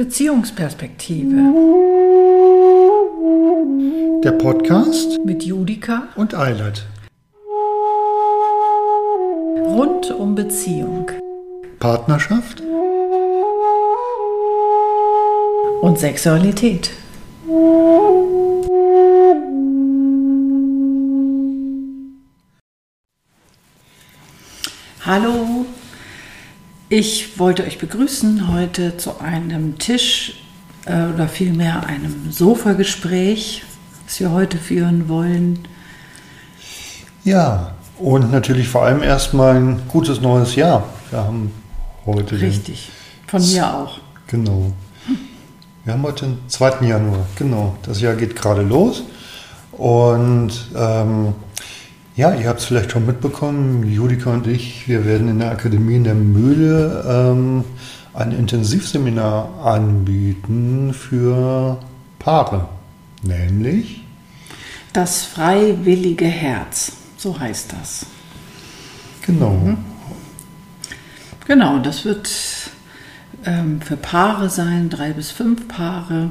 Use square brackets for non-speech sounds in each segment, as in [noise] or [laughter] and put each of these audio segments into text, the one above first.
Beziehungsperspektive Der Podcast mit Judika und Eilert. rund um Beziehung Partnerschaft und Sexualität. Hallo, ich wollte euch begrüßen heute zu einem Tisch äh, oder vielmehr einem Sofagespräch, das wir heute führen wollen. Ja, und natürlich vor allem erstmal ein gutes neues Jahr. Wir haben heute Richtig, von mir auch. Genau. Wir haben heute den 2. Januar. Genau. Das Jahr geht gerade los. Und ähm, ja, ihr habt es vielleicht schon mitbekommen, Judika und ich, wir werden in der Akademie in der Mühle ähm, ein Intensivseminar anbieten für Paare. Nämlich, Das freiwillige Herz, so heißt das. genau, Genau, das wird ähm, für Paare sein, drei bis fünf Paare.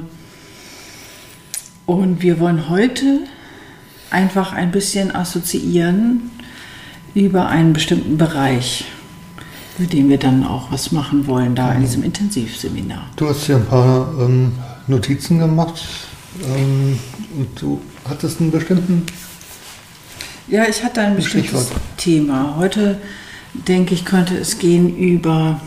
Und wir wollen heute einfach ein bisschen assoziieren über einen bestimmten Bereich, über den wir dann auch was machen wollen, da in diesem Intensivseminar. du hast hier ein paar ähm, Notizen gemacht ähm, und du hattest einen bestimmten Ja, ich hatte ein bestimmtes Stichwort. Thema. Heute denke ich, könnte es gehen über,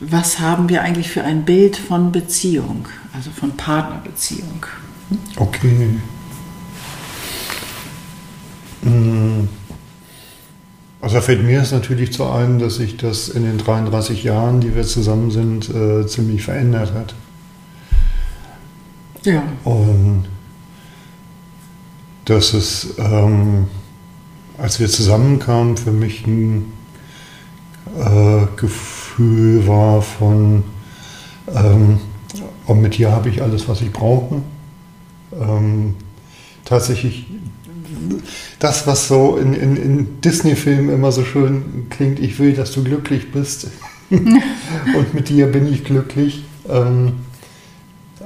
was haben wir eigentlich für ein Bild von Beziehung, also von Partnerbeziehung. Okay. Mm. Also da fällt mir es natürlich zu ein, dass sich das in den 33 Jahren, die wir zusammen sind, äh, ziemlich verändert hat. Ja, Und dass es, ähm, als wir zusammenkamen, für mich ein äh, Gefühl war von, ähm, und mit dir habe ich alles, was ich brauche. Ähm, tatsächlich das, was so in, in, in Disney-Filmen immer so schön klingt, ich will, dass du glücklich bist. [laughs] und mit dir bin ich glücklich. Ähm,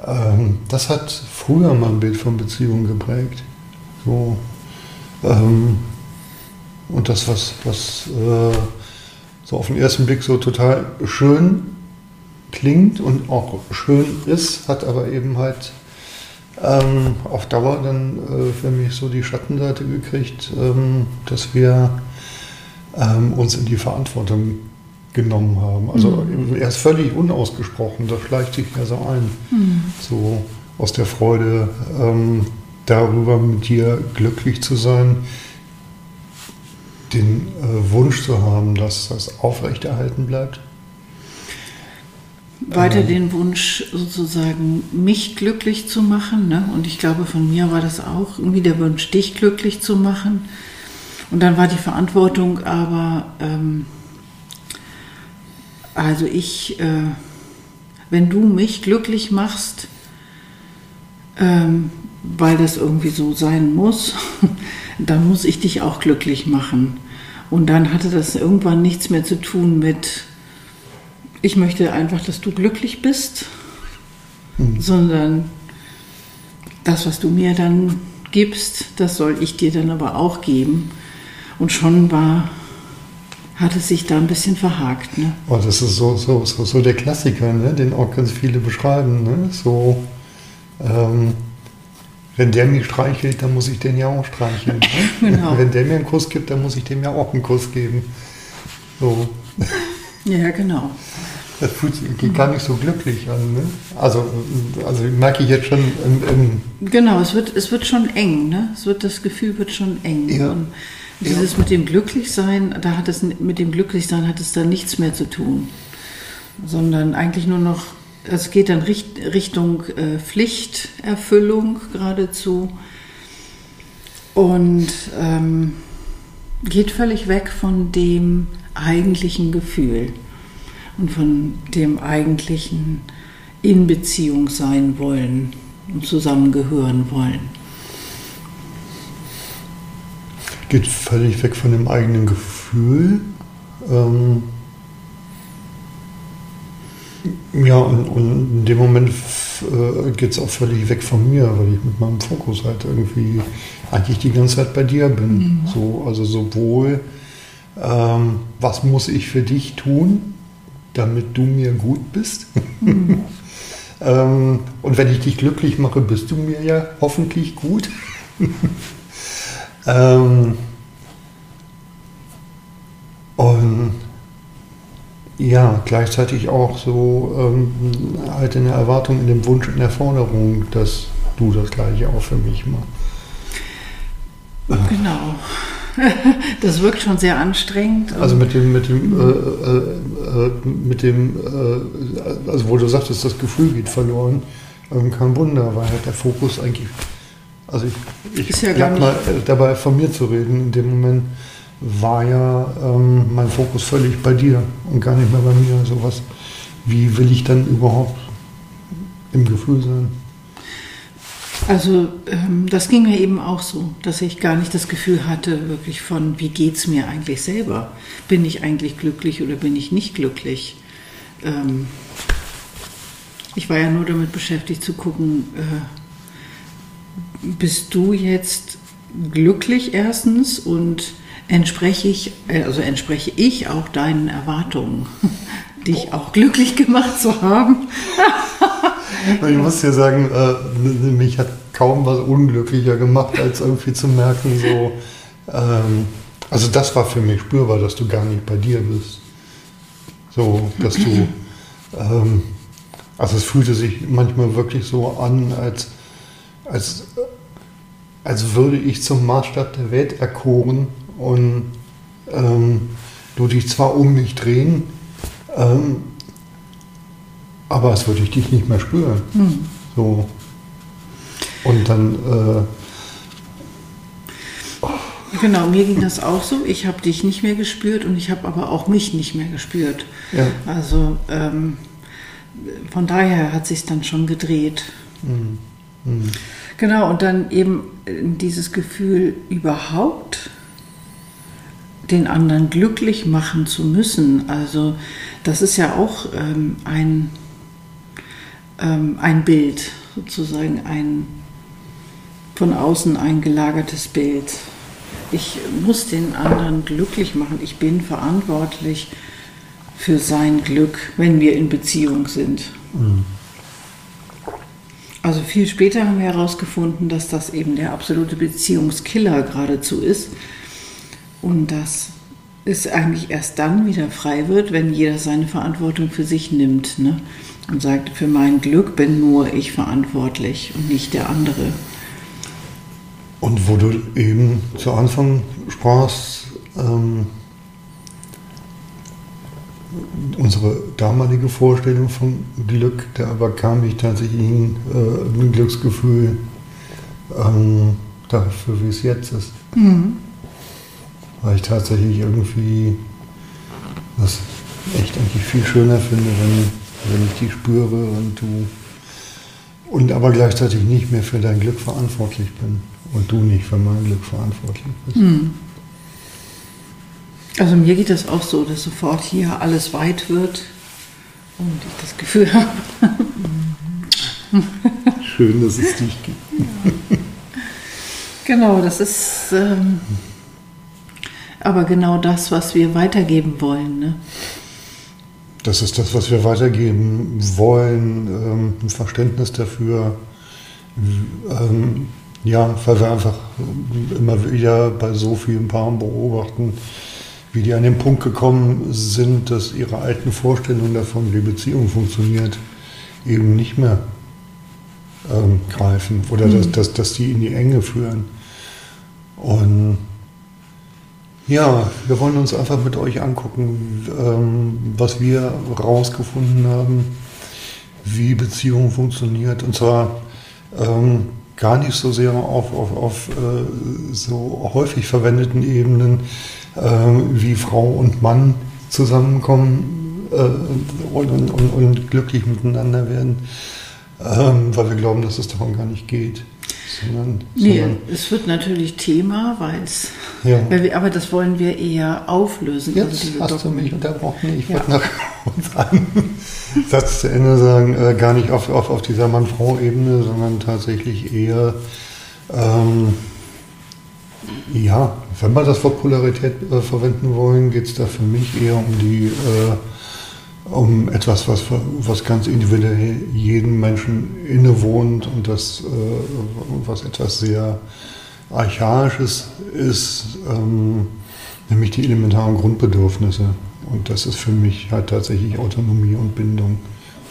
ähm, das hat früher mein Bild von Beziehungen geprägt. So, ähm, und das, was, was äh, so auf den ersten Blick so total schön klingt und auch schön ist, hat aber eben halt ähm, auf Dauer dann äh, für mich so die Schattenseite gekriegt, ähm, dass wir ähm, uns in die Verantwortung genommen haben. Also erst völlig unausgesprochen, das schleicht sich mir so ein. So aus der Freude ähm, darüber, mit dir glücklich zu sein, den äh, Wunsch zu haben, dass das aufrechterhalten bleibt. Weiter den Wunsch sozusagen, mich glücklich zu machen. Ne? Und ich glaube, von mir war das auch irgendwie der Wunsch, dich glücklich zu machen. Und dann war die Verantwortung aber, ähm, also ich, äh, wenn du mich glücklich machst, ähm, weil das irgendwie so sein muss, [laughs] dann muss ich dich auch glücklich machen. Und dann hatte das irgendwann nichts mehr zu tun mit, ich möchte einfach, dass du glücklich bist, sondern das, was du mir dann gibst, das soll ich dir dann aber auch geben. Und schon war, hat es sich da ein bisschen verhakt. Ne? Oh, das ist so, so, so, so der Klassiker, ne? den auch ganz viele beschreiben. Ne? So, ähm, wenn der mich streichelt, dann muss ich den ja auch streicheln. Ne? [laughs] Genau. Wenn der mir einen Kuss gibt, dann muss ich dem ja auch einen Kuss geben. So, Ja, genau. Das fühlt sich geht gar nicht so glücklich an. Ne? Also, also merke ich jetzt schon im, im Genau, es wird, es wird schon eng, ne? Es wird, das Gefühl wird schon eng. Ja. Und dieses mit dem Glücklichsein, da hat es mit dem Glücklichsein hat es da nichts mehr zu tun. Sondern eigentlich nur noch, es geht dann Richt, Richtung äh, Pflichterfüllung geradezu. Und ähm, geht völlig weg von dem eigentlichen Gefühl und von dem eigentlichen in Beziehung sein wollen und zusammengehören wollen. geht völlig weg von dem eigenen Gefühl. Ähm, Ja, und, und in dem Moment äh, geht es auch völlig weg von mir, weil ich mit meinem Fokus halt irgendwie eigentlich die ganze Zeit bei dir bin. Mhm. So, also sowohl, ähm, was muss ich für dich tun, damit du mir gut bist? Mhm. [laughs] ähm, und wenn ich dich glücklich mache, bist du mir ja hoffentlich gut. [laughs] ähm, und ja, gleichzeitig auch so ähm, halt in der Erwartung, in dem Wunsch, in der Forderung, dass du das Gleiche auch für mich machst. Genau. [laughs] Das wirkt schon sehr anstrengend. Also mit dem, mit dem, äh, äh, äh, mit dem, äh, also wo du sagtest, das Gefühl geht verloren, ähm, kein Wunder, weil halt der Fokus eigentlich, also ich, ich ja mal dabei von mir zu reden, in dem Moment war ja ähm, mein Fokus völlig bei dir und gar nicht mehr bei mir. Sowas, wie will ich dann überhaupt im Gefühl sein? Also ähm, das ging mir eben auch so, dass ich gar nicht das Gefühl hatte, wirklich von, wie geht es mir eigentlich selber? Bin ich eigentlich glücklich oder bin ich nicht glücklich? Ähm, ich war ja nur damit beschäftigt zu gucken, äh, bist du jetzt glücklich erstens und entspreche ich, äh, also entspreche ich auch deinen Erwartungen, [laughs] dich auch glücklich gemacht zu haben. [laughs] ich muss dir sagen, äh, mich hat kaum was unglücklicher gemacht, als irgendwie zu merken, so, ähm, also das war für mich spürbar, dass du gar nicht bei dir bist. So, dass du, ähm, also es fühlte sich manchmal wirklich so an, als, als, als würde ich zum Maßstab der Welt erkoren und ähm, du dich zwar um mich drehen, ähm, aber es würde ich dich nicht mehr spüren. Mhm. So. Und dann. Äh, oh. Genau, mir ging das auch so. Ich habe dich nicht mehr gespürt und ich habe aber auch mich nicht mehr gespürt. Ja. Also ähm, von daher hat sich dann schon gedreht. Mhm. Mhm. Genau, und dann eben dieses Gefühl überhaupt den anderen glücklich machen zu müssen. Also das ist ja auch ähm, ein, ähm, ein Bild, sozusagen ein von außen eingelagertes Bild. Ich muss den anderen glücklich machen. Ich bin verantwortlich für sein Glück, wenn wir in Beziehung sind. Mhm. Also viel später haben wir herausgefunden, dass das eben der absolute Beziehungskiller geradezu ist und dass es eigentlich erst dann wieder frei wird, wenn jeder seine Verantwortung für sich nimmt ne? Und sagt, für mein Glück bin nur ich verantwortlich und nicht der andere. Und wo du eben zu Anfang sprachst, ähm, unsere damalige Vorstellung von Glück, da bekam ich tatsächlich ein, äh, ein Glücksgefühl ähm, dafür, wie es jetzt ist. Mhm weil ich tatsächlich irgendwie das echt eigentlich viel schöner finde, wenn, wenn ich die spüre und du und aber gleichzeitig nicht mehr für dein Glück verantwortlich bin und du nicht für mein Glück verantwortlich bist. Hm. Also mir geht das auch so, dass sofort hier alles weit wird und ich das Gefühl [laughs] habe. Schön, dass es dich gibt. genau, das ist ähm, aber genau das, was wir weitergeben wollen. Ne? Das ist das, was wir weitergeben wollen, ähm, ein Verständnis dafür. Ähm, ja, weil wir einfach immer wieder bei so vielen Paaren beobachten, wie die an den Punkt gekommen sind, dass ihre alten Vorstellungen davon, wie Beziehung funktioniert, eben nicht mehr ähm, greifen oder mhm. dass, dass, dass die in die Enge führen. Und ja, wir wollen uns einfach mit euch angucken, ähm, was wir rausgefunden haben, wie Beziehung funktioniert. Und zwar ähm, gar nicht so sehr auf, auf, auf äh, so häufig verwendeten Ebenen, äh, wie Frau und Mann zusammenkommen äh, und, und, und, glücklich miteinander werden, ähm, weil wir glauben, dass es darum gar nicht geht. Sondern, nee, sondern es wird natürlich Thema, weil es. Ja. aber das wollen wir eher auflösen. Jetzt also hast Dokumente. du mich unterbrochen. Ich ja. wollte noch [laughs] uns an. Satz zu Ende sagen, äh, gar nicht auf, auf, auf dieser Mann-Frau-Ebene, sondern tatsächlich eher, ähm, ja, wenn wir das Wort Polarität äh, verwenden wollen, geht es da für mich eher um die, äh, um etwas, was, was ganz individuell jedem Menschen innewohnt und das, äh, was etwas sehr Archaisches ist, ähm, nämlich die elementaren Grundbedürfnisse. Und das ist für mich halt tatsächlich Autonomie und Bindung.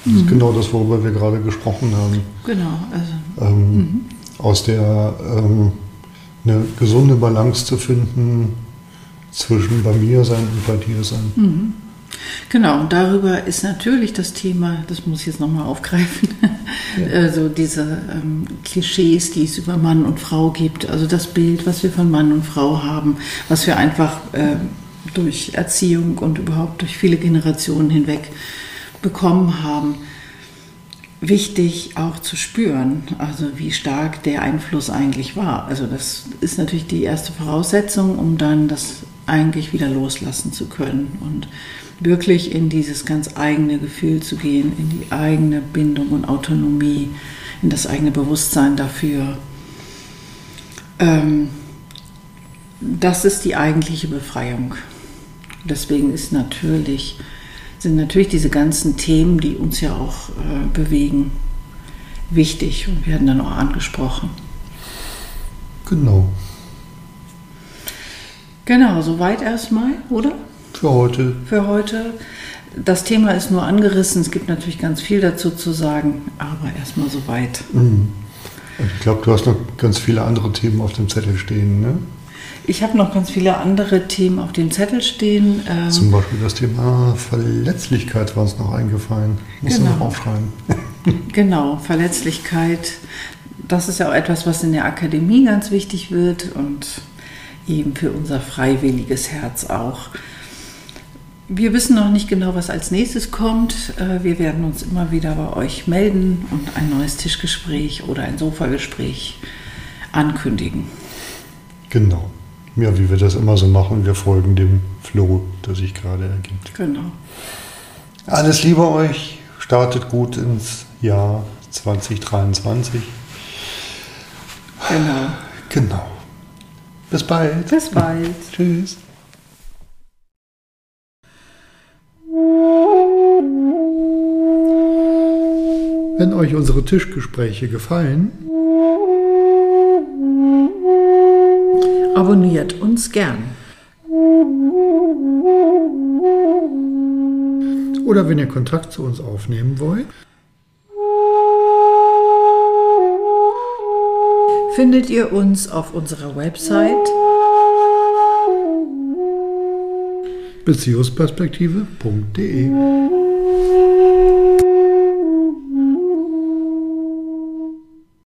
Das mhm. ist genau das, worüber wir gerade gesprochen haben. Genau. Also, ähm, mhm. Aus der ähm, eine gesunde Balance zu finden zwischen bei mir sein und bei dir sein. Mhm. Genau, und darüber ist natürlich das Thema, das muss ich jetzt nochmal aufgreifen, ja. [laughs] also diese ähm, Klischees, die es über Mann und Frau gibt, also das Bild, was wir von Mann und Frau haben, was wir einfach äh, durch Erziehung und überhaupt durch viele Generationen hinweg bekommen haben, wichtig auch zu spüren, also wie stark der Einfluss eigentlich war. Also das ist natürlich die erste Voraussetzung, um dann das eigentlich wieder loslassen zu können und wirklich in dieses ganz eigene Gefühl zu gehen, in die eigene Bindung und Autonomie, in das eigene Bewusstsein dafür. Ähm, das ist die eigentliche Befreiung. Deswegen ist natürlich, sind natürlich diese ganzen Themen, die uns ja auch äh, bewegen, wichtig und werden dann auch angesprochen. Genau. Genau, soweit erstmal, oder? Für heute. Für heute. Das Thema ist nur angerissen. Es gibt natürlich ganz viel dazu zu sagen, aber erstmal soweit. Mhm. Ich glaube, du hast noch ganz viele andere Themen auf dem Zettel stehen, ne? Ich habe noch ganz viele andere Themen auf dem Zettel stehen. Ähm, Zum Beispiel das Thema Verletzlichkeit war uns noch eingefallen. Muss genau. noch aufschreiben. [laughs] [laughs] genau, Verletzlichkeit. Das ist ja auch etwas, was in der Akademie ganz wichtig wird und eben für unser freiwilliges Herz auch. Wir wissen noch nicht genau, was als nächstes kommt. Äh, wir werden uns immer wieder bei euch melden und ein neues Tischgespräch oder ein Sofagespräch ankündigen. Genau ja, wie wir das immer so machen, wir folgen dem Flow, der sich gerade ergibt. Genau. Alles Liebe euch, startet gut ins Jahr 2023. Genau. Genau. Bis bald. Bis bald. Tschüss. Wenn euch unsere Tischgespräche gefallen, Abonniert uns gern. Oder wenn ihr Kontakt zu uns aufnehmen wollt, findet ihr uns auf unserer Website beziehungsperspektive.de.